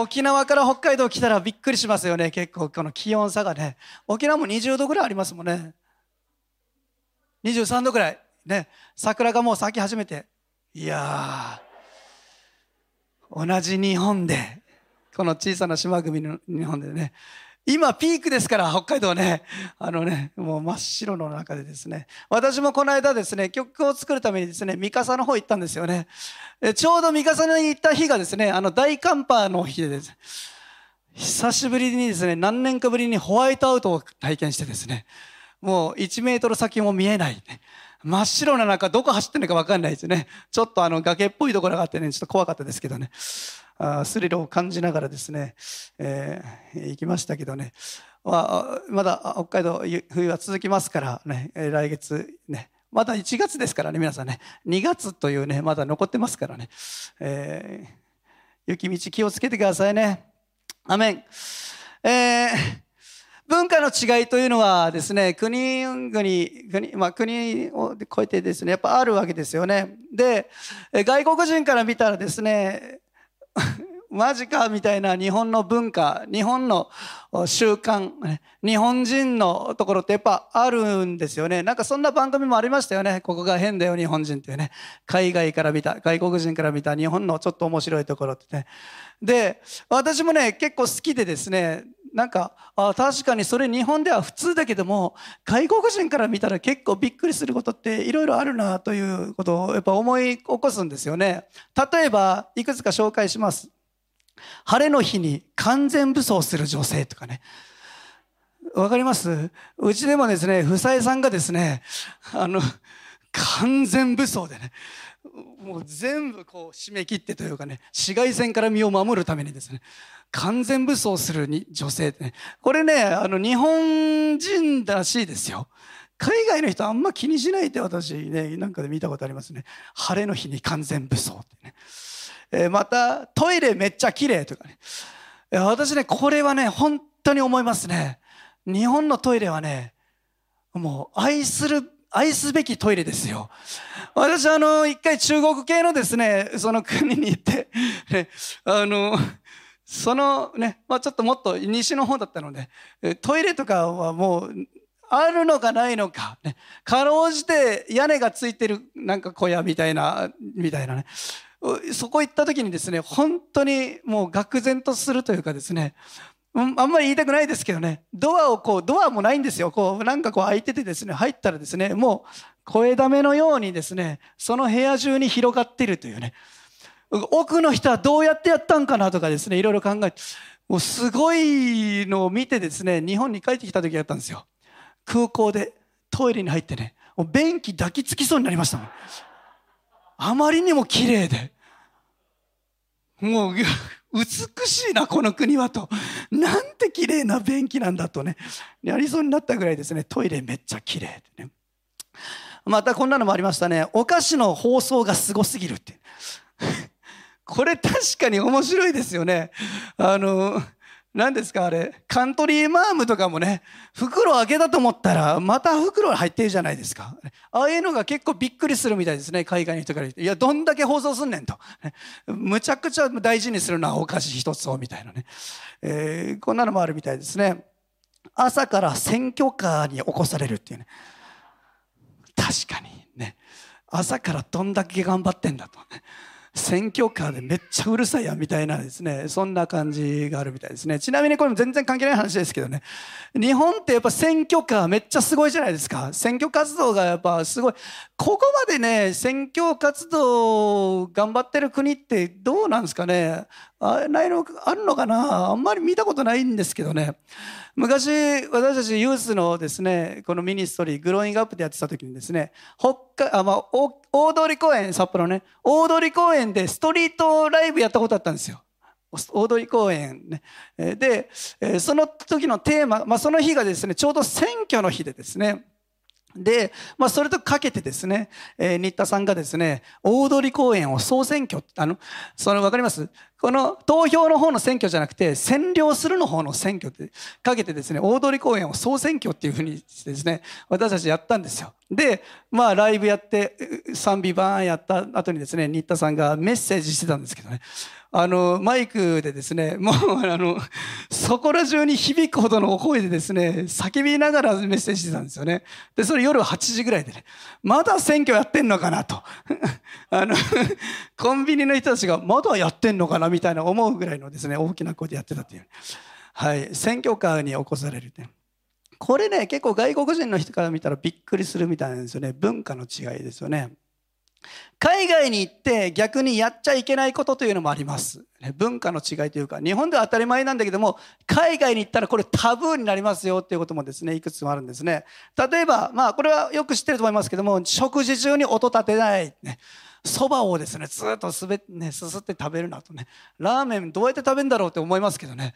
沖縄から北海道来たらびっくりしますよね。結構この気温差がね。沖縄も20度ぐらいありますもんね。23度ぐらい。ね。桜がもう咲き始めて。いやー、同じ日本で、この小さな島国の日本でね、今ピークですから、北海道ね。あのね、もう真っ白の中でですね。私もこの間ですね、曲を作るためにですね、三笠の方行ったんですよね。ちょうど三笠に行った日がですね、あの大寒波の日でです。久しぶりにですね、何年かぶりにホワイトアウトを体験してですね、もう1メートル先も見えない、ね。真っ白な中、どこ走ってるのか分かんないですね。ちょっとあの崖っぽいところがあってね、ちょっと怖かったですけどね。スリルを感じながらですね、えー、行きましたけどね。まあ、まだ北海道冬は続きますからね、来月ね、まだ1月ですからね、皆さんね。2月というね、まだ残ってますからね。えー、雪道気をつけてくださいね。アメン。えー文化の違いというのはですね、国々、国、まあ、国を超えてですね、やっぱあるわけですよね。で、外国人から見たらですね、マジかみたいな日本の文化、日本の習慣、日本人のところってやっぱあるんですよね。なんかそんな番組もありましたよね。ここが変だよ日本人っていうね。海外から見た、外国人から見た日本のちょっと面白いところってね。で、私もね、結構好きでですね、なんかあ確かにそれ日本では普通だけども外国人から見たら結構びっくりすることっていろいろあるなということをやっぱ思い起こすんですよね。例えばいくつか紹介します。晴れの日に完全武装する女性とかね。わかります？うちでもですね夫妻さんがですねあの完全武装でねもう全部こう締め切ってというかね紫外線から身を守るためにですね完全武装するに女性ってね。これね、あの、日本人らしいですよ。海外の人あんま気にしないって私ね、なんかで見たことありますね。晴れの日に完全武装ってね。えー、また、トイレめっちゃ綺麗とかね。私ね、これはね、本当に思いますね。日本のトイレはね、もう愛する、愛すべきトイレですよ。私あの、一回中国系のですね、その国に行って、ね、あの、そのね、まあ、ちょっともっと西の方だったので、トイレとかはもう、あるのかないのか、ね、かろうじて屋根がついてるなんか小屋みたいな、みたいなね。そこ行った時にですね、本当にもう愕然とするというかですね、あんまり言いたくないですけどね、ドアをこう、ドアもないんですよ。こう、なんかこう開いててですね、入ったらですね、もう声だめのようにですね、その部屋中に広がってるというね。奥の人はどうやってやったんかな？とかですね、いろいろ考えて、もうすごいのを見てですね、日本に帰ってきた時やったんですよ。空港でトイレに入ってね、もう便器抱きつきそうになりましたもん。あまりにも綺麗で。もう、美しいな、この国はと。なんて綺麗な便器なんだとね。やりそうになったぐらいですね、トイレめっちゃ綺麗でね。またこんなのもありましたね。お菓子の包装がすごすぎるって。これ確かに面白いですよね。あの、何ですかあれ、カントリーマームとかもね、袋開けたと思ったら、また袋入ってるじゃないですか。ああいうのが結構びっくりするみたいですね、海外の人から言って。いや、どんだけ放送すんねんと。むちゃくちゃ大事にするのはお菓子一つを、みたいなね。えー、こんなのもあるみたいですね。朝から選挙カーに起こされるっていうね。確かにね。朝からどんだけ頑張ってんだと。選挙カーでめっちゃうるさいやみたいなですね。そんな感じがあるみたいですね。ちなみにこれも全然関係ない話ですけどね。日本ってやっぱ選挙カーめっちゃすごいじゃないですか。選挙活動がやっぱすごい。ここまでね選挙活動頑張ってる国ってどうなんですかね。あないのあるのかな？あんまり見たことないんですけどね。昔私たちユースのですねこのミニストリーグローイングアップでやってた時にですね北海あ、まあ、大通公園札幌ね。大通公園でストリートライブやったことあったんですよ。大通公園ね。でその時のテーマ、まあ、その日がですねちょうど選挙の日でですねで、まあ、それとかけてですね、えー、新田さんがですね、大通公園を総選挙、あの、その、わかります？この投票の方の選挙じゃなくて、占領するの方の選挙ってかけてですね、大通公園を総選挙っていうふうにしてですね、私たちやったんですよ。で、まあ、ライブやって、賛美バーンやった後にですね、新田さんがメッセージしてたんですけどね、あの、マイクでですね、もう、あの、そこら中に響くほどの声でですね、叫びながらメッセージしてたんですよね。で、それ夜8時ぐらいでね、まだ選挙やってんのかなと。あの、コンビニの人たちがまだやってんのかなみたいな思うぐらいのですね、大きな声でやってたっていう。はい、選挙カーに起こされるね。これね、結構外国人の人から見たらびっくりするみたいなんですよね。文化の違いですよね。海外に行って逆にやっちゃいけないことというのもあります。文化の違いというか、日本では当たり前なんだけども、海外に行ったらこれタブーになりますよっていうこともですね、いくつもあるんですね。例えば、まあこれはよく知ってると思いますけども、食事中に音立てない。ねそばをですね、ずっとすべ、ね、すすって食べるなとね。ラーメンどうやって食べるんだろうって思いますけどね。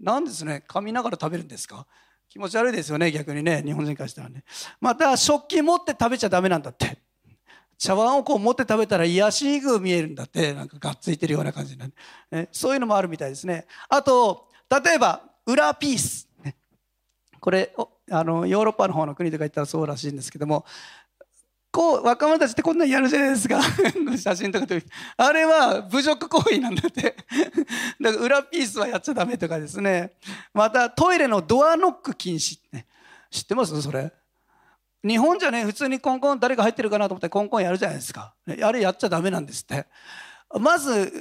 なんですね、噛みながら食べるんですか？気持ち悪いですよね、逆にね、日本人からしたらね。また、食器持って食べちゃダメなんだって。茶碗をこう持って食べたら癒しぐ見えるんだって、なんかがっついてるような感じな、ね、そういうのもあるみたいですね。あと、例えば、裏ピース。ね、これ、あの、ヨーロッパの方の国とか行ったらそうらしいんですけども、こう、若者たちってこんなんやるじゃないですか。写真とか撮あれは侮辱行為なんだって。だから裏ピースはやっちゃダメとかですね。またトイレのドアノック禁止。ね、知ってます？それ。日本じゃね、普通にコンコン誰か入ってるかなと思ってコンコンやるじゃないですか。あれやっちゃダメなんですって。まず、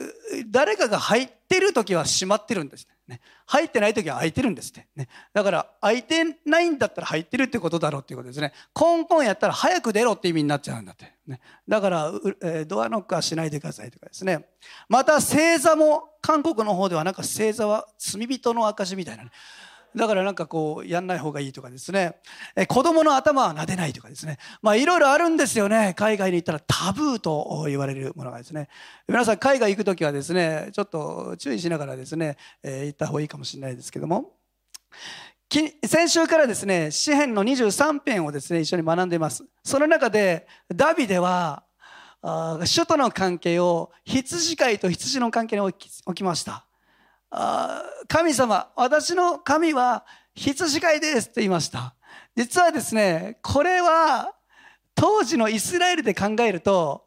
誰かが入ってる時は閉まってるんですね。入ってない時は開いてるんですって。ね、だから、開いてないんだったら入ってるってことだろうっていうことですね。コンコンやったら早く出ろって意味になっちゃうんだって。ね、だから、えドアノックはしないでくださいとかですね。また、星座も、韓国の方ではなんか星座は罪人の証みたいなね。だからなんかこうやんない方がいいとかですね、え子供の頭は撫でないとかですね。まあいろいろあるんですよね。海外に行ったらタブーと言われるものがですね。皆さん海外行く時はですねちょっと注意しながらですね、え、行った方がいいかもしれないですけども。先週からですね詩篇の23編をですね一緒に学んでいます。その中でダビデは首都の関係を羊飼いと羊の関係に置きました。神様、私の神は羊飼いですと言いました。実はですね、これは当時のイスラエルで考えると、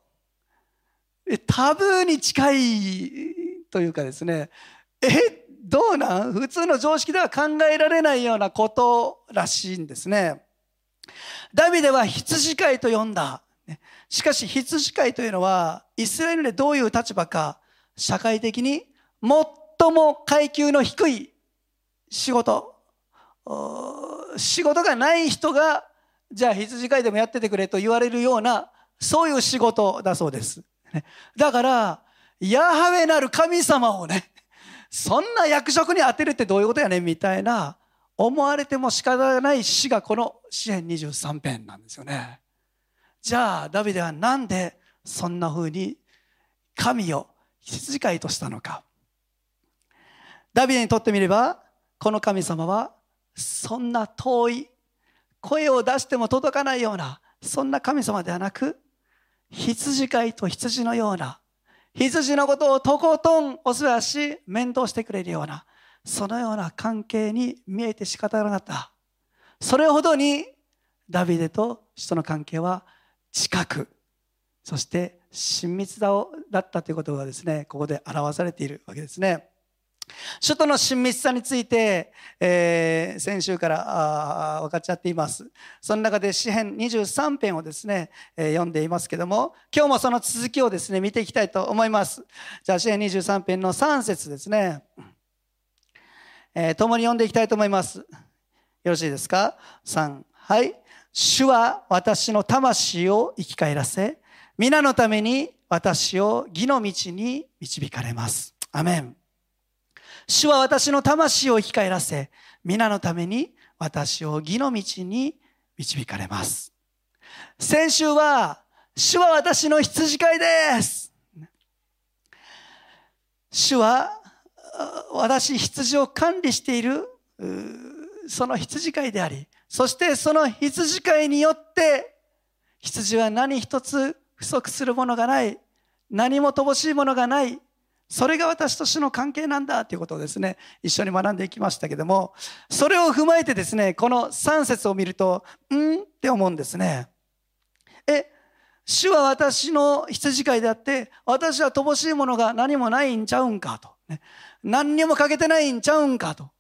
タブーに近いというかですね、え、どうなん？普通の常識では考えられないようなことらしいんですね。ダビデは羊飼いと呼んだ。しかし羊飼いというのはイスラエルでどういう立場か社会的に最最も階級の低い仕事。仕事がない人がじゃあ羊飼いでもやっててくれと言われるようなそういう仕事だそうです。だからヤハウェなる神様をねそんな役職に当てるってどういうことやねんみたいな思われても仕方がない詩がこの詩篇23編なんですよね。じゃあダビデはなんでそんな風に神を羊飼いとしたのか。ダビデにとってみればこの神様はそんな遠い声を出しても届かないようなそんな神様ではなく羊飼いと羊のような羊のことをとことんお世話し面倒してくれるようなそのような関係に見えて仕方がなかった。それほどにダビデと人の関係は近くそして親密だったということがですねここで表されているわけですね。首都の親密さについて、えー、先週から分かっちゃっています。その中で詩編23編をですね、えー、読んでいますけども、今日もその続きをですね、見ていきたいと思います。じゃあ詩編23編の3節ですね、えー、共に読んでいきたいと思います。よろしいですか ?3、はい。主は私の魂を生き返らせ、皆のために私を義の道に導かれます。アメン。主は私の魂を生き返らせ、皆のために私を義の道に導かれます。先週は、主は私の羊飼いです。主は、私羊を管理している、その羊飼いであり、そしてその羊飼いによって、羊は何一つ不足するものがない、何も乏しいものがない、それが私と主の関係なんだということをですね、一緒に学んでいきましたけども、それを踏まえてですね、この3節を見ると、んって思うんですね。え、主は私の羊飼いであって、私は乏しいものが何もないんちゃうんかと。ね、何にも欠けてないんちゃうんかと。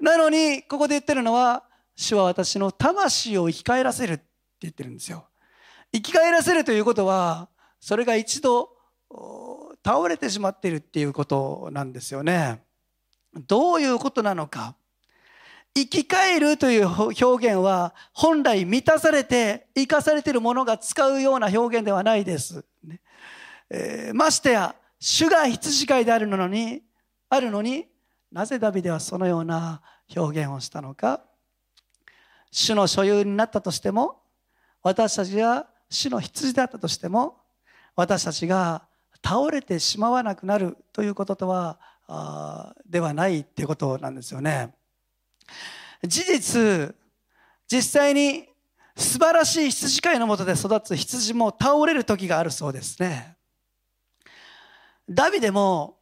なのに、ここで言ってるのは、主は私の魂を生き返らせるって言ってるんですよ。生き返らせるということは、それが一度倒れてしまっているっていうことなんですよね。どういうことなのか。生き返るという表現は本来満たされて生かされているものが使うような表現ではないです。ねえー、ましてや主が羊飼いであるのにあるのになぜダビデはそのような表現をしたのか主の所有になったとしても私たちが主の羊であったとしても私たちが倒れてしまわなくなるということとはあではないっていうことなんですよね。事実、実際に素晴らしい羊飼いのもとで育つ羊も倒れる時があるそうですね。ダビデも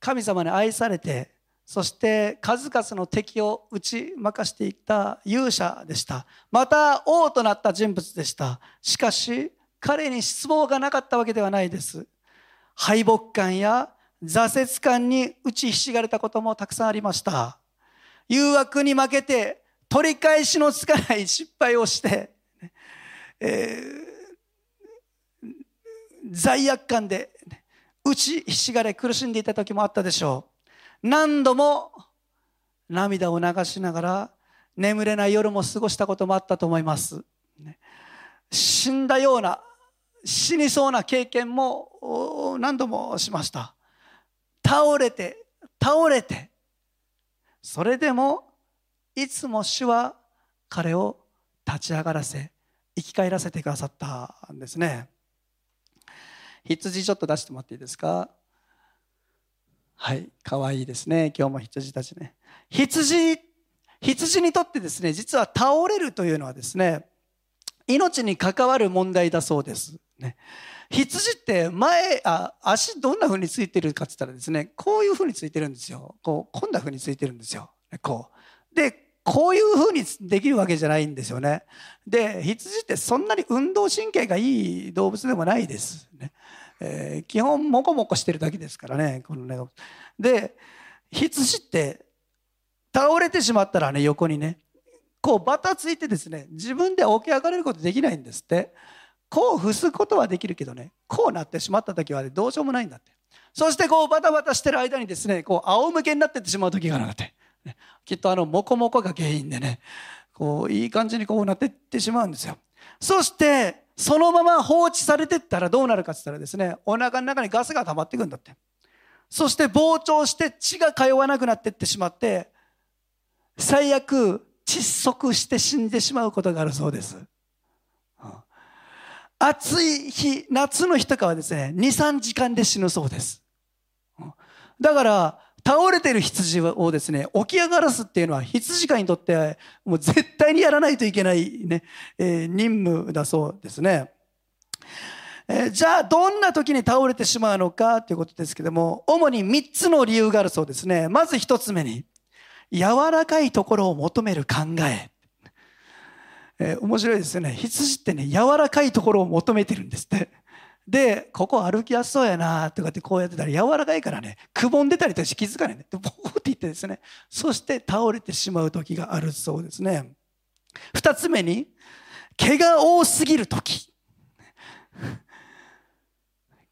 神様に愛されて、そして数々の敵を打ち負かしていった勇者でした。また王となった人物でした。しかし彼に失望がなかったわけではないです。敗北感や挫折感に打ちひしがれたこともたくさんありました。誘惑に負けて取り返しのつかない失敗をして、えー、罪悪感で打ちひしがれ苦しんでいた時もあったでしょう。何度も涙を流しながら眠れない夜も過ごしたこともあったと思います。死んだような死にそうな経験も何度もしました。倒れて倒れて。それでもいつも主は彼を立ち上がらせ生き返らせてくださったんですね。羊ちょっと出してもらっていいですか？はいかわいいですね。今日も羊たちね。羊羊にとってですね実は倒れるというのはですね命に関わる問題だそうです、ね、羊って前あ足どんな風についてるかって言ったらですねこういう風についてるんですよ。こうこんな風についてるんですよ。こう。でこういう風にできるわけじゃないんですよね。で羊ってそんなに運動神経がいい動物でもないです。ね、えー、基本モコモコしてるだけですからねこのね。で羊って倒れてしまったらね横にねこうバタついてですね自分で起き上がれることできないんですって。こう伏すことはできるけどねこうなってしまった時は、ね、どうしようもないんだって。そしてこうバタバタしてる間にですねこう仰向けになってってしまう時があるって、ね、きっとあのモコモコが原因でねこういい感じにこうなってってしまうんですよ。そしてそのまま放置されてったらどうなるかって言ったらですねお腹の中にガスが溜まっていくんだって。そして膨張して血が通わなくなってってしまって最悪窒息して死んでしまうことがあるそうです。暑い日、夏の日とかはですね、2、3時間で死ぬそうです。だから、倒れてる羊をですね、起き上がらすっていうのは羊飼いにとってもう絶対にやらないといけないね、えー、任務だそうですね。えー、じゃあ、どんな時に倒れてしまうのかということですけども、主に3つの理由があるそうですね。まず1つ目に、柔らかいところを求める考え。えー、面白いですよね。羊ってね柔らかいところを求めてるんですって。でここ歩きやすそうやなとかってこうやってたら柔らかいからねくぼんでたりとして気づかないね。でボーって言ってですね。そして倒れてしまう時があるそうですね。二つ目に毛が多すぎる時。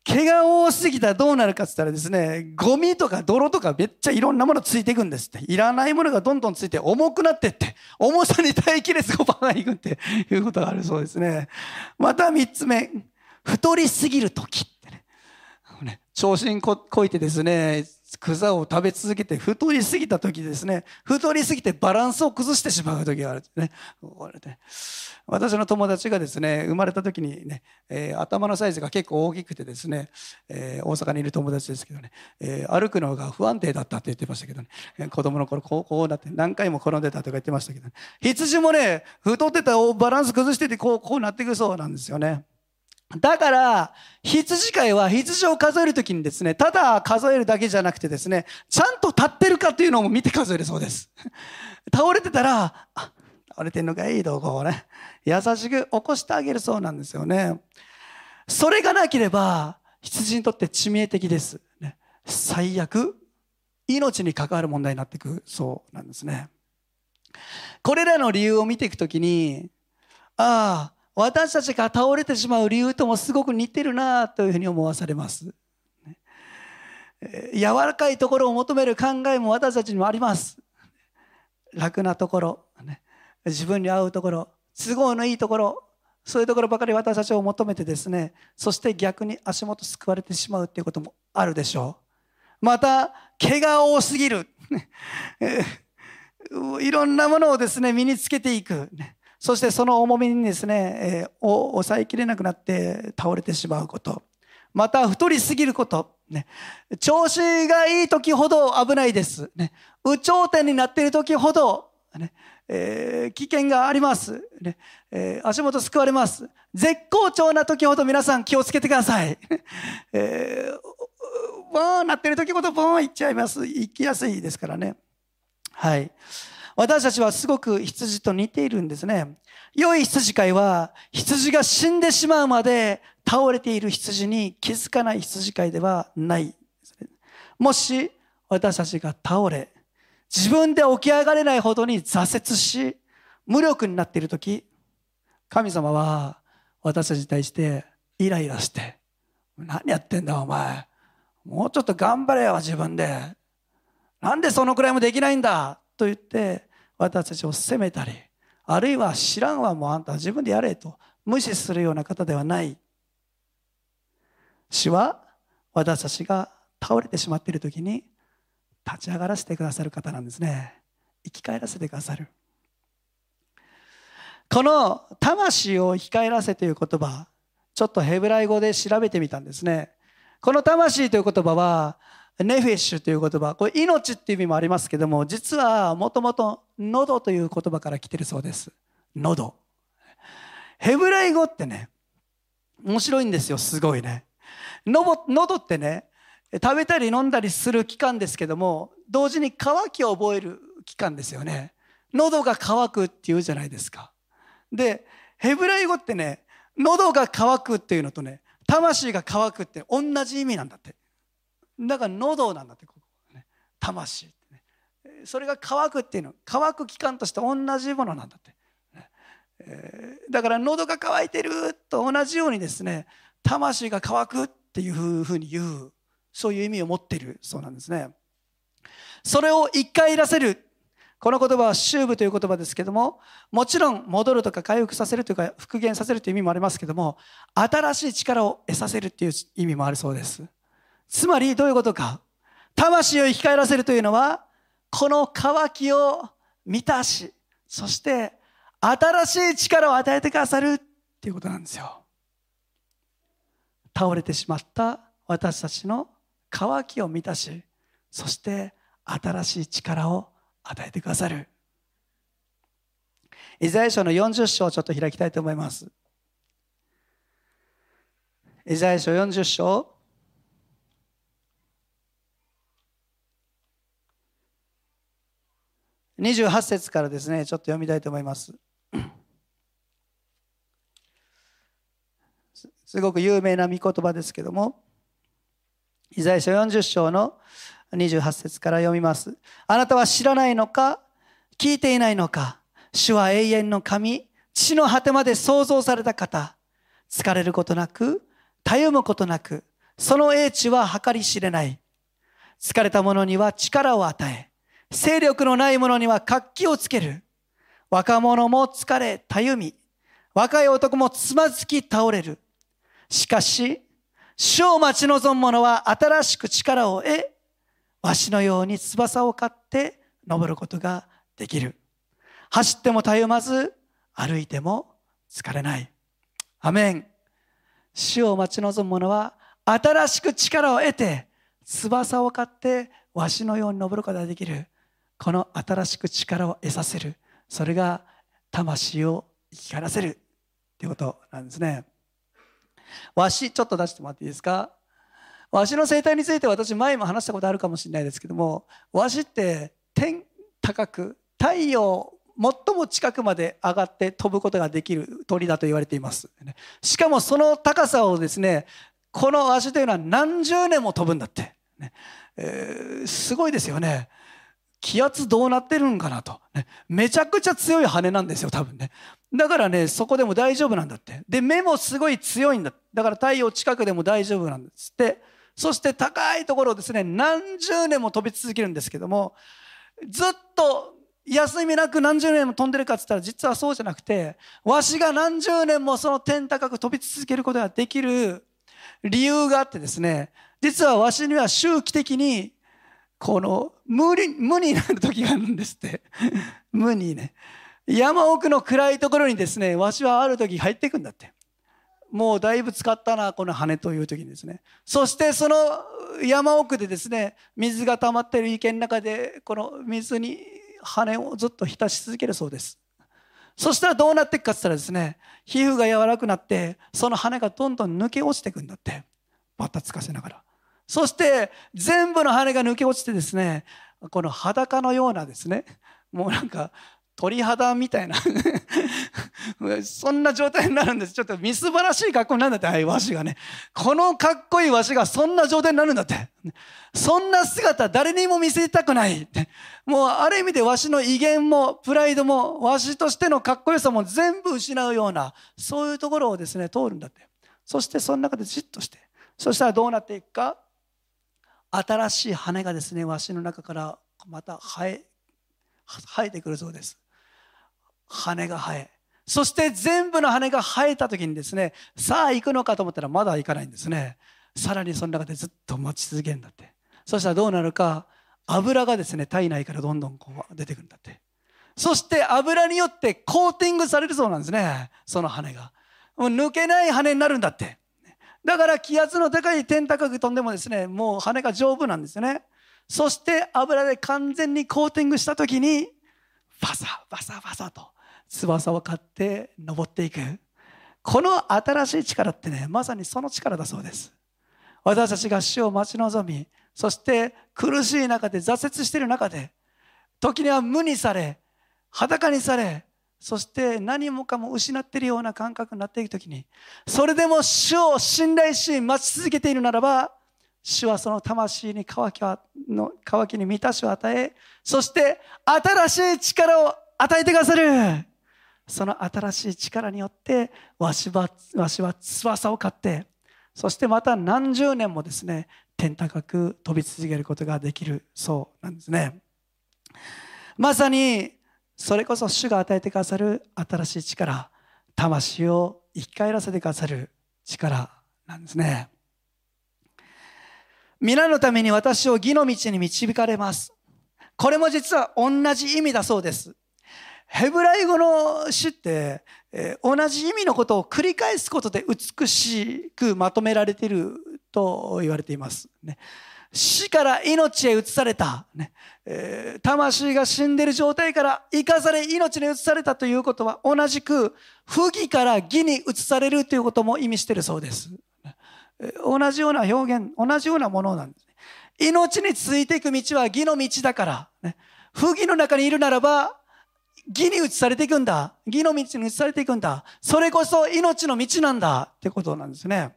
毛が多すぎたらどうなるかって言ったらですね、ゴミとか泥とかめっちゃいろんなものついていくんですって。いらないものがどんどんついて重くなってって、重さに耐えきれず5番がいくっていうことがあるそうですね。また3つ目、太りすぎるときってね。ね調子にこいてですね、草を食べ続けて太りすぎた時ですね、太りすぎてバランスを崩してしまう時があるんですね。これね私の友達がですね生まれた時にね、えー、頭のサイズが結構大きくてですね、えー、大阪にいる友達ですけどね、えー、歩くのが不安定だったって言ってましたけどね、え、子供の頃こうこうなって何回も転んでたとか言ってましたけど、ね、羊もね太ってたバランス崩しててこうこうなっていくそうなんですよね。だから、羊飼いは羊を数えるときにですね、ただ数えるだけじゃなくてですね、ちゃんと立ってるかっていうのも見て数えるそうです。倒れてたら、あ倒れてんのかいいとこうね、優しく起こしてあげるそうなんですよね。それがなければ、羊にとって致命的です。ね、最悪、命に関わる問題になっていくそうなんですね。これらの理由を見ていくときに、ああ、私たちが倒れてしまう理由ともすごく似てるなというふうに思わされます。柔らかいところを求める考えも私たちにもあります。楽なところ、自分に合うところ、都合のいいところ、そういうところばかり私たちを求めてですね、そして逆に足元救われてしまうということもあるでしょう。また、毛が多すぎる。いろんなものをですね、身につけていく。そしてその重みにですね、を抑えきれなくなって倒れてしまうこと。また、太りすぎること。ね、調子がいい時ほど危ないです。ね、有頂天になっている時ほど、ねえー、危険があります、ねえー、足元救われます。絶好調な時ほど皆さん気をつけてください。えー、ボーンなっている時ほどボーン行っちゃいます。行きやすいですからね。はい。私たちはすごく羊と似ているんですね。良い羊飼いは羊が死んでしまうまで倒れている羊に気づかない羊飼いではない。もし私たちが倒れ、自分で起き上がれないほどに挫折し、無力になっているとき、神様は私たちに対してイライラして、何やってんだお前。もうちょっと頑張れよ自分で。なんでそのくらいもできないんだと言って私たちを責めたり、あるいは知らんわもうあんた自分でやれと無視するような方ではない。主は私たちが倒れてしまっている時に立ち上がらせてくださる方なんですね。生き返らせてくださる。この魂を生き返らせという言葉ちょっとヘブライ語で調べてみたんですね。この魂という言葉はネフェッシュという言葉。これ命っていう意味もありますけども実はもともと喉という言葉から来てるそうです。喉ヘブライ語ってね面白いんですよ。すごいね。喉ってね食べたり飲んだりする期間ですけども同時に渇きを覚える期間ですよね。喉が渇くっていうじゃないですか。でヘブライ語ってね喉が渇くっていうのとね魂が渇くって同じ意味なんだって。だから喉なんだってここ、ね、魂ってね。それが渇くっていうの。渇く期間として同じものなんだって、えー、だから喉が渇いてると同じようにですね魂が渇くっていうふうに言う。そういう意味を持っているそうなんですね。それを一回いらせる。この言葉は修部という言葉ですけどももちろん戻るとか回復させるというか復元させるという意味もありますけども新しい力を得させるっていう意味もあるそうです。つまりどういうことか？魂を生き返らせるというのはこの渇きを満たしそして新しい力を与えてくださるっていうことなんですよ。倒れてしまった私たちの渇きを満たしそして新しい力を与えてくださる。イザヤ書の40章をちょっと開きたいと思います。イザヤ書40章28節からですねちょっと読みたいと思いますすごく有名な御言葉ですけども、イザヤ書40章の28節から読みます。あなたは知らないのか聞いていないのか主は永遠の神、地の果てまで創造された方。疲れることなく、たゆむことなく、その英知は計り知れない。疲れた者には力を与え、勢力のない者には活気をつける。若者も疲れ、たゆみ、若い男もつまずき倒れる。しかし、主を待ち望む者は新しく力を得、わしのように翼を買って登ることができる。走ってもたゆまず、歩いても疲れない。アメン。主を待ち望む者は新しく力を得て、翼を買ってわしのように登ることができる。この新しく力を得させる。それが魂を生き返らせる。ということなんですね。わし、ちょっと出してもらっていいですか？わしの生態について私前も話したことあるかもしれないですけども、わしって天高く太陽最も近くまで上がって飛ぶことができる鳥だと言われていますしかもその高さをですねこの足というのは何十年も飛ぶんだって、ねえー、すごいですよね気圧どうなってるんかなと、ね、めちゃくちゃ強い羽なんですよ多分ね。だからねそこでも大丈夫なんだって。で目もすごい強いんだだから太陽近くでも大丈夫なんですって。そして高いところをですね何十年も飛び続けるんですけどもずっと休みなく何十年も飛んでるかっつったら実はそうじゃなくてわしが何十年もその天高く飛び続けることができる理由があってですね実はわしには周期的にこの無に無になる時があるんですって。無にね。山奥の暗いところにですねわしはある時入っていくんだって。もうだいぶ使ったなこの羽という時にですね。そしてその山奥でですね水が溜まっている池の中でこの水に羽をずっと浸し続けるそうです。そしたらどうなっていくかって言ったらですね皮膚が柔らくなってその羽がどんどん抜け落ちていくんだって。バタつかせながら。そして全部の羽が抜け落ちてですねこの裸のようなですねもうなんか鳥肌みたいな そんな状態になるんです。ちょっとみすばらしい格好になるんだってああいう和紙がね。このかっこいい和紙がそんな状態になるんだって。そんな姿誰にも見せたくない。もうある意味でわしの威厳もプライドもわしとしてのかっこよさも全部失うようなそういうところをですね通るんだって。そしてその中でじっとしてそしたらどうなっていくか。新しい羽がですねわしの中からまた生え生えてくるそうです。羽が生え。そして全部の羽が生えた時にですねさあ行くのかと思ったらまだ行かないんですね。さらにその中でずっと待ち続けるんだって。そしたらどうなるか油がですね体内からどんどんこう出てくるんだって。そして油によってコーティングされるそうなんですね。その羽が。もう抜けない羽になるんだって。だから気圧の高い天高く飛んでもですねもう羽が丈夫なんですよね。そして油で完全にコーティングした時にバサバサバサと翼を買って登っていく。この新しい力ってねまさにその力だそうです。私たちが死を待ち望みそして苦しい中で挫折している中で時には無にされ裸にされそして何もかも失っているような感覚になっていく時にそれでも主を信頼し待ち続けているならば主はその魂に渇きの渇きに満たしを与えそして新しい力を与えてくださる。その新しい力によってわしはわしは翼を買ってそしてまた何十年もですね天高く飛び続けることができるそうなんですね。まさにそれこそ主が与えてくださる新しい力魂を生き返らせてくださる力なんですね。皆のために私を義の道に導かれます。これも実は同じ意味だそうです。ヘブライ語の詩って、えー、同じ意味のことを繰り返すことで美しくまとめられていると言われています。ね、死から命へ移された、ねえー、魂が死んでる状態から生かされ命に移されたということは同じく不義から義に移されるということも意味しているそうです。同じような表現、同じようなものなんです。命についていく道は義の道だから、ね、不義の中にいるならば義に移されていくんだ。義の道に移されていくんだ。それこそ命の道なんだってことなんですね。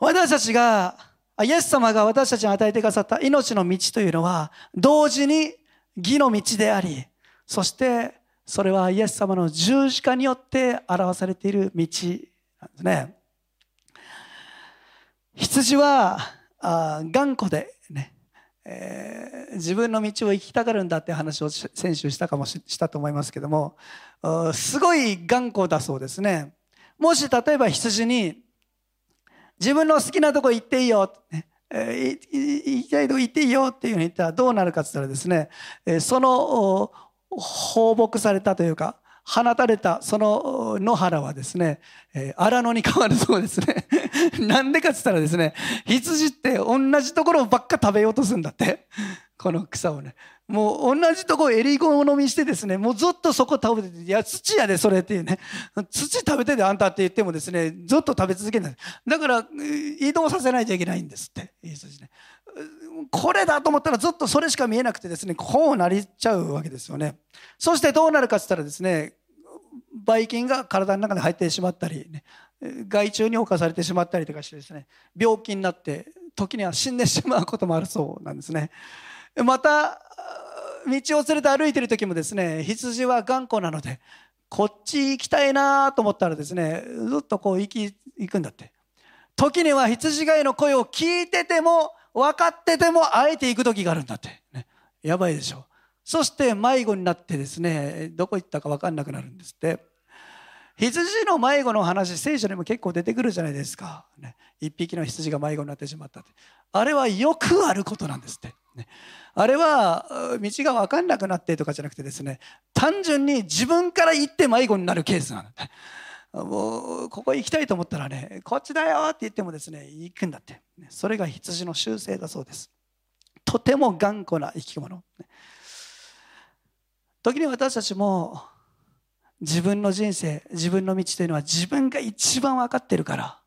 私たちが、イエス様が私たちに与えてくださった命の道というのは、同時に義の道であり、そしてそれはイエス様の十字架によって表されている道なんですね。羊はあ頑固でね、えー、自分の道を行きたがるんだって話を先週したかもしたと思いますけどもすごい頑固だそうですねもし例えば羊に自分の好きなとこ行っていいよ、ねえー、行きたいとこ行っていいよっていうふうに言ったらどうなるかって言ったらですね、えー、その放牧されたというか放たれたその野原はですね、えー、荒野に変わるそうですね。なんでかって言ったらですね、羊って同じところばっか食べようとするんだって。この草をね。もう同じとこ襟好みしてですね、もうずっとそこ食べてて、いや、土やで、それっていうね。土食べてであんたって言ってもですね、ずっと食べ続けない。だから、移動させないといけないんですって。いいですね。これだと思ったらずっとそれしか見えなくてですねこうなりちゃうわけですよねそしてどうなるかって言ったらですねばい菌が体の中に入ってしまったり、ね、害虫に侵されてしまったりとかしてですね病気になって時には死んでしまうこともあるそうなんですねまた道を連れて歩いてる時もですね羊は頑固なのでこっち行きたいなと思ったらですねずっとこう行き行くんだって。時には羊飼いの声を聞いてても分かっててもあえて行く時があるんだって、ね、やばいでしょ。そして迷子になってですねどこ行ったか分かんなくなるんですって。羊の迷子の話聖書にも結構出てくるじゃないですか、ね、一匹の羊が迷子になってしまったって。あれはよくあることなんですって、あれは道が分かんなくなってとかじゃなくてですね単純に自分から行って迷子になるケースなんだもうここ行きたいと思ったらねこっちだよって言ってもですね行くんだって。それが羊の習性だそうです。とても頑固な生き物。時に私たちも自分の人生自分の道というのは自分が一番分かってるから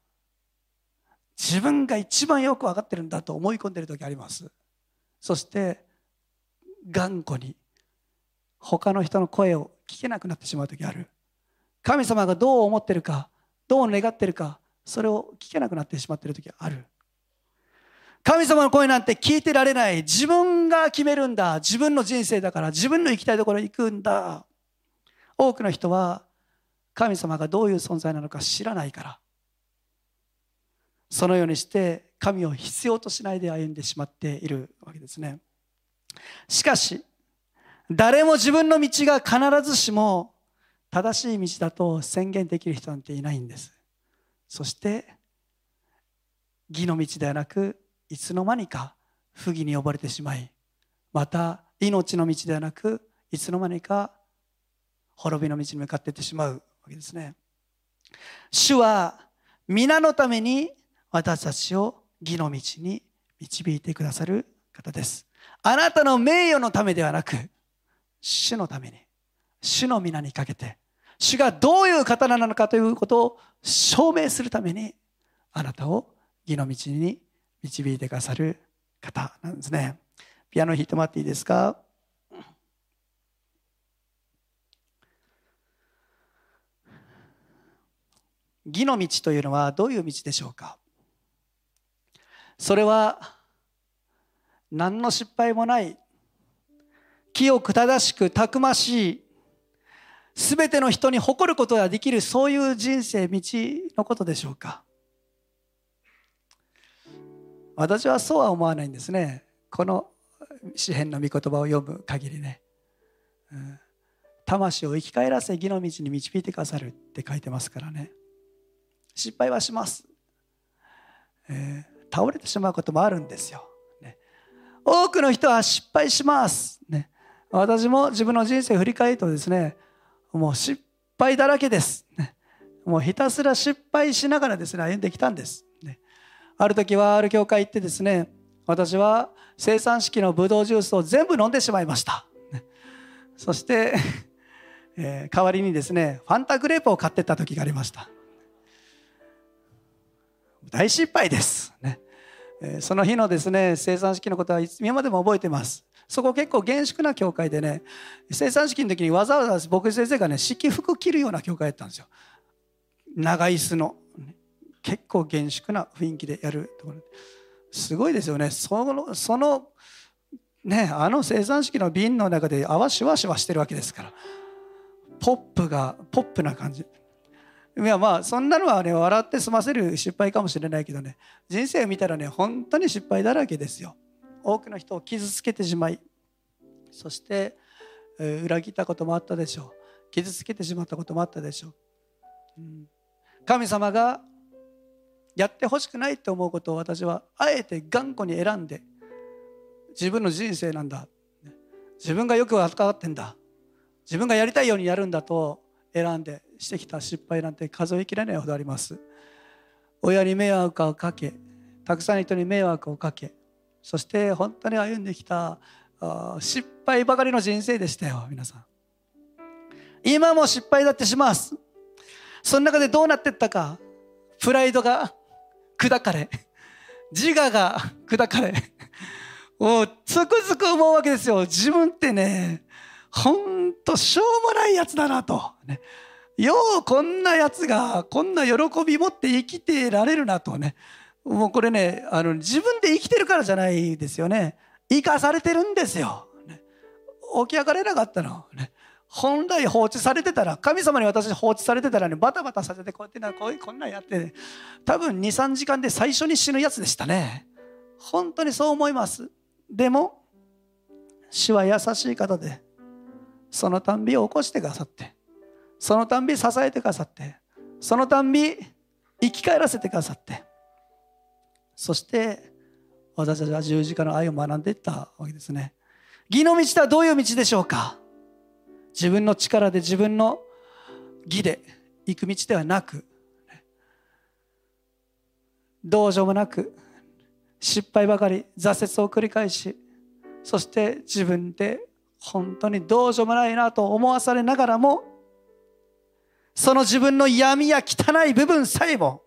自分が一番よく分かってるんだと思い込んでる時あります。そして頑固に他の人の声を聞けなくなってしまう時ある。神様がどう思ってるかどう願ってるかそれを聞けなくなってしまっている時ある。神様の声なんて聞いてられない。自分が決めるんだ。自分の人生だから。自分の行きたいところに行くんだ。多くの人は神様がどういう存在なのか知らないから。そのようにして神を必要としないで歩んでしまっているわけですね。しかし誰も自分の道が必ずしも正しい道だと宣言できる人なんていないんです。そして義の道ではなくいつの間にか不義に呼ばれてしまいまた命の道ではなくいつの間にか滅びの道に向かっていってしまうわけですね。主は皆のために私たちを義の道に導いてくださる方です。あなたの名誉のためではなく主のために主の皆にかけて主がどういう方なのかということを証明するためにあなたを義の道に導いてくださる方なんですね。ピアノ弾いてもらっていいですか？義の道というのはどういう道でしょうか？それは何の失敗もない。清く正しくたくましい。全ての人に誇ることができるそういう人生道のことでしょうか。私はそうは思わないんですね。この詩篇の御言葉を読む限りね、うん、魂を生き返らせ義の道に導いてくださるって書いてますからね。失敗はします、えー、倒れてしまうこともあるんですよ、ね、多くの人は失敗します、ね、私も自分の人生を振り返るとですねもう失敗だらけです。ねもうひたすら失敗しながらですね、歩んできたんです。ねある時はある教会行ってですね、私は生産式のブドウジュースを全部飲んでしまいました。そして、えー、代わりにですね、ファンタグレープを買ってった時がありました。大失敗です。ね、その日のですね、生産式のことは今までも覚えてます。そこ結構厳粛な教会でね生産式の時にわざわざ僕先生がね式服着るような教会やったんですよ。長椅子の。結構厳粛な雰囲気でやるところ。すごいですよね。そのそのねあの生産式の瓶の中で泡しわしわしてるわけですから。ポップがポップな感じ。いやまあそんなのはね笑って済ませる失敗かもしれないけどね。人生を見たらね本当に失敗だらけですよ。多くの人を傷つけてしまい。そして裏切ったこともあったでしょう。傷つけてしまったこともあったでしょう、うん、神様がやってほしくないと思うことを私はあえて頑固に選んで自分の人生なんだ。自分がよく分かってんだ。自分がやりたいようにやるんだと選んでしてきた失敗なんて数えきれないほどあります親に迷惑をかけたくさんの人に迷惑をかけそして本当に歩んできた失敗ばかりの人生でしたよ皆さん今も失敗だってしますその中でどうなっていったかプライドが 砕かれ自我が 砕かれ、もうつくづく思うわけですよ。自分ってね、ほんとしょうもないやつだなと。ね、ようこんなやつがこんな喜び持って生きてられるなとね。もうこれね、あの自分で生きてるからじゃないですよね。生かされてるんですよ。ね、起き上がれなかったの。ね、本来放置されてたら、神様に私放置されてたらね、バタバタさせてこうやってな、こういうこんなんやって、ね、多分2、3時間で最初に死ぬやつでしたね。本当にそう思います。でも、主は優しい方で、そのたんびを起こしてくださって、そのたんび支えてくださって、そのたんび生き返らせてくださって、そして私たちは十字架の愛を学んでいったわけですね。義の道とはどういう道でしょうか？自分の力で自分の義で行く道ではなく、どうしようもなく、失敗ばかり、挫折を繰り返し、そして自分で本当にどうしようもないなと思わされながらも、その自分の闇や汚い部分さえも、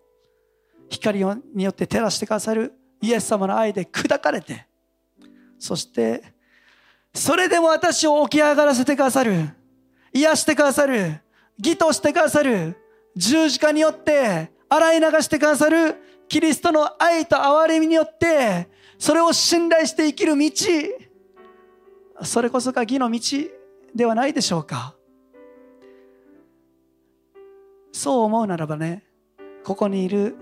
光によって照らしてくださるイエス様の愛で砕かれて、そして、それでも私を起き上がらせてくださる、癒してくださる、義としてくださる、十字架によって洗い流してくださるキリストの愛と憐れみによって、それを信頼して生きる道、それこそが義の道ではないでしょうか。そう思うならばね、ここにいる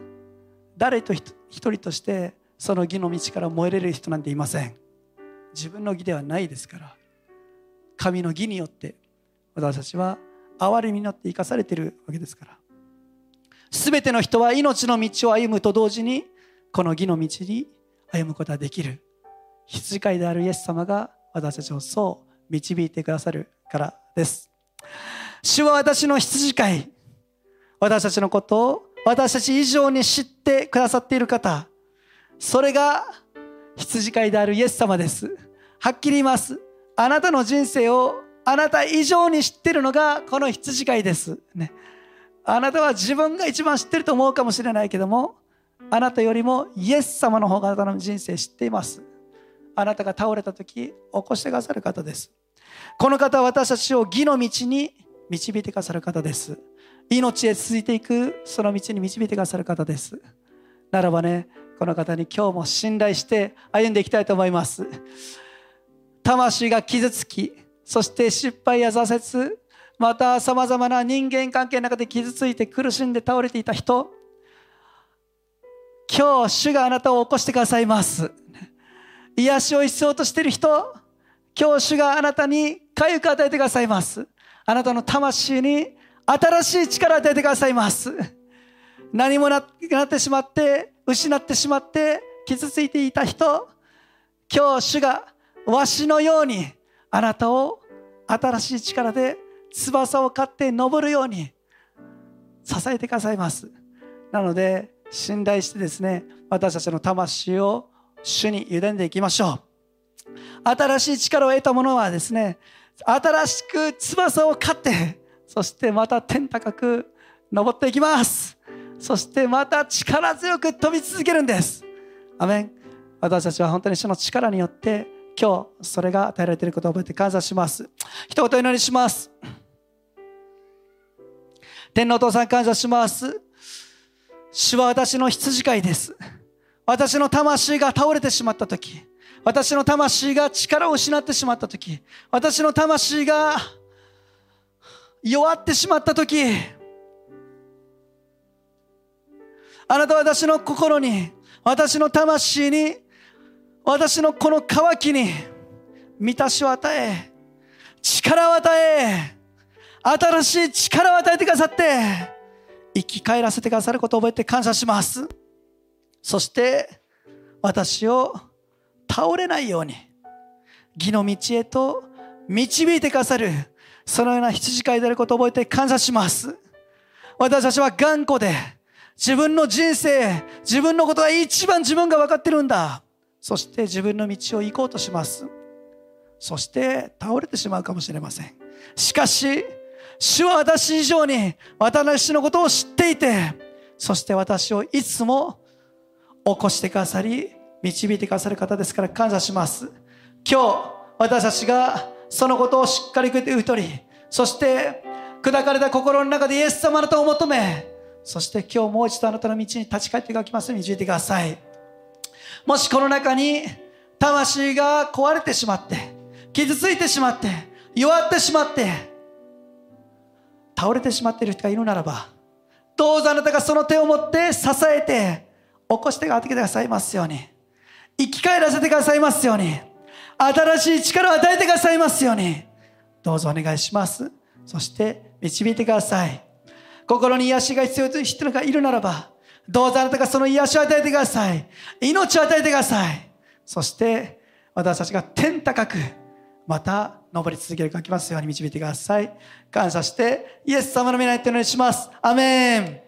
誰と一人としてその義の道から燃えれる人なんていません。自分の義ではないですから神の義によって私たちは憐れみによって生かされているわけですから。全ての人は命の道を歩むと同時にこの義の道に歩むことができる。羊飼いであるイエス様が私たちをそう導いてくださるからです。主は私の羊飼い。私たちのことを私たち以上に知ってくださっている方それが羊飼いであるイエス様です。はっきり言います。あなたの人生をあなた以上に知ってるのがこの羊飼いです。ね。あなたは自分が一番知ってると思うかもしれないけども、あなたよりもイエス様の方があなたの人生知っています。あなたが倒れた時、起こしてくださる方です。この方は私たちを義の道に導いてくださる方です。命へ続いていくその道に導いてくださる方です。ならばね、この方に今日も信頼して歩んでいきたいと思います。魂が傷つきそして失敗や挫折またさまざまな人間関係の中で傷ついて苦しんで倒れていた人今日主があなたを起こしてくださいます。癒しを必要としている人今日主があなたに回復を与えてくださいます。あなたの魂に新しい力を与えてくださいます。何もななってしまって失ってしまって傷ついていた人今日主がわしのようにあなたを新しい力で翼を飼って登るように支えてくださいます。なので信頼してですね私たちの魂を主に委ねていきましょう。新しい力を得た者はですね新しく翼を飼ってそしてまた天高く登っていきます。そしてまた力強く飛び続けるんです。アメン。私たちは本当に主の力によって今日それが与えられていることを覚えて感謝します。一言お祈りします。天皇お父さん感謝します。主は私の羊飼いです。私の魂が倒れてしまった時私の魂が力を失ってしまった時私の魂が弱ってしまった時あなたは私の心に、私の魂に、私のこの渇きに、満たしを与え、力を与え、新しい力を与えてくださって、生き返らせてくださることを覚えて感謝します。そして、私を倒れないように、義の道へと導いてくださる、そのような羊飼いであることを覚えて感謝します。私たちは頑固で、自分の人生、自分のことが一番自分が分かってるんだ。そして自分の道を行こうとします。そして倒れてしまうかもしれません。しかし、主は私以上に私のことを知っていて、そして私をいつも起こしてくださり導いてくださる方ですから感謝します今日私たちがそのことをしっかり受け取りそして砕かれた心の中でイエス様のとを求めそして今日もう一度あなたの道に立ち返っていただきますように導いてください。もしこの中に魂が壊れてしまって傷ついてしまって弱ってしまって倒れてしまっている人がいるならばどうぞあなたがその手を持って支えて起こしてあげてくださいますように生き返らせてくださいますように新しい力を与えてくださいますように。どうぞお願いします。そして導いてください。心に癒しが必要という人がいるならばどうぞあなたがその癒しを与えてください。命を与えてください。そして私たちが天高くまた登り続けるかきますように導いてください。感謝してイエス様の皆にってお願いします。アメン。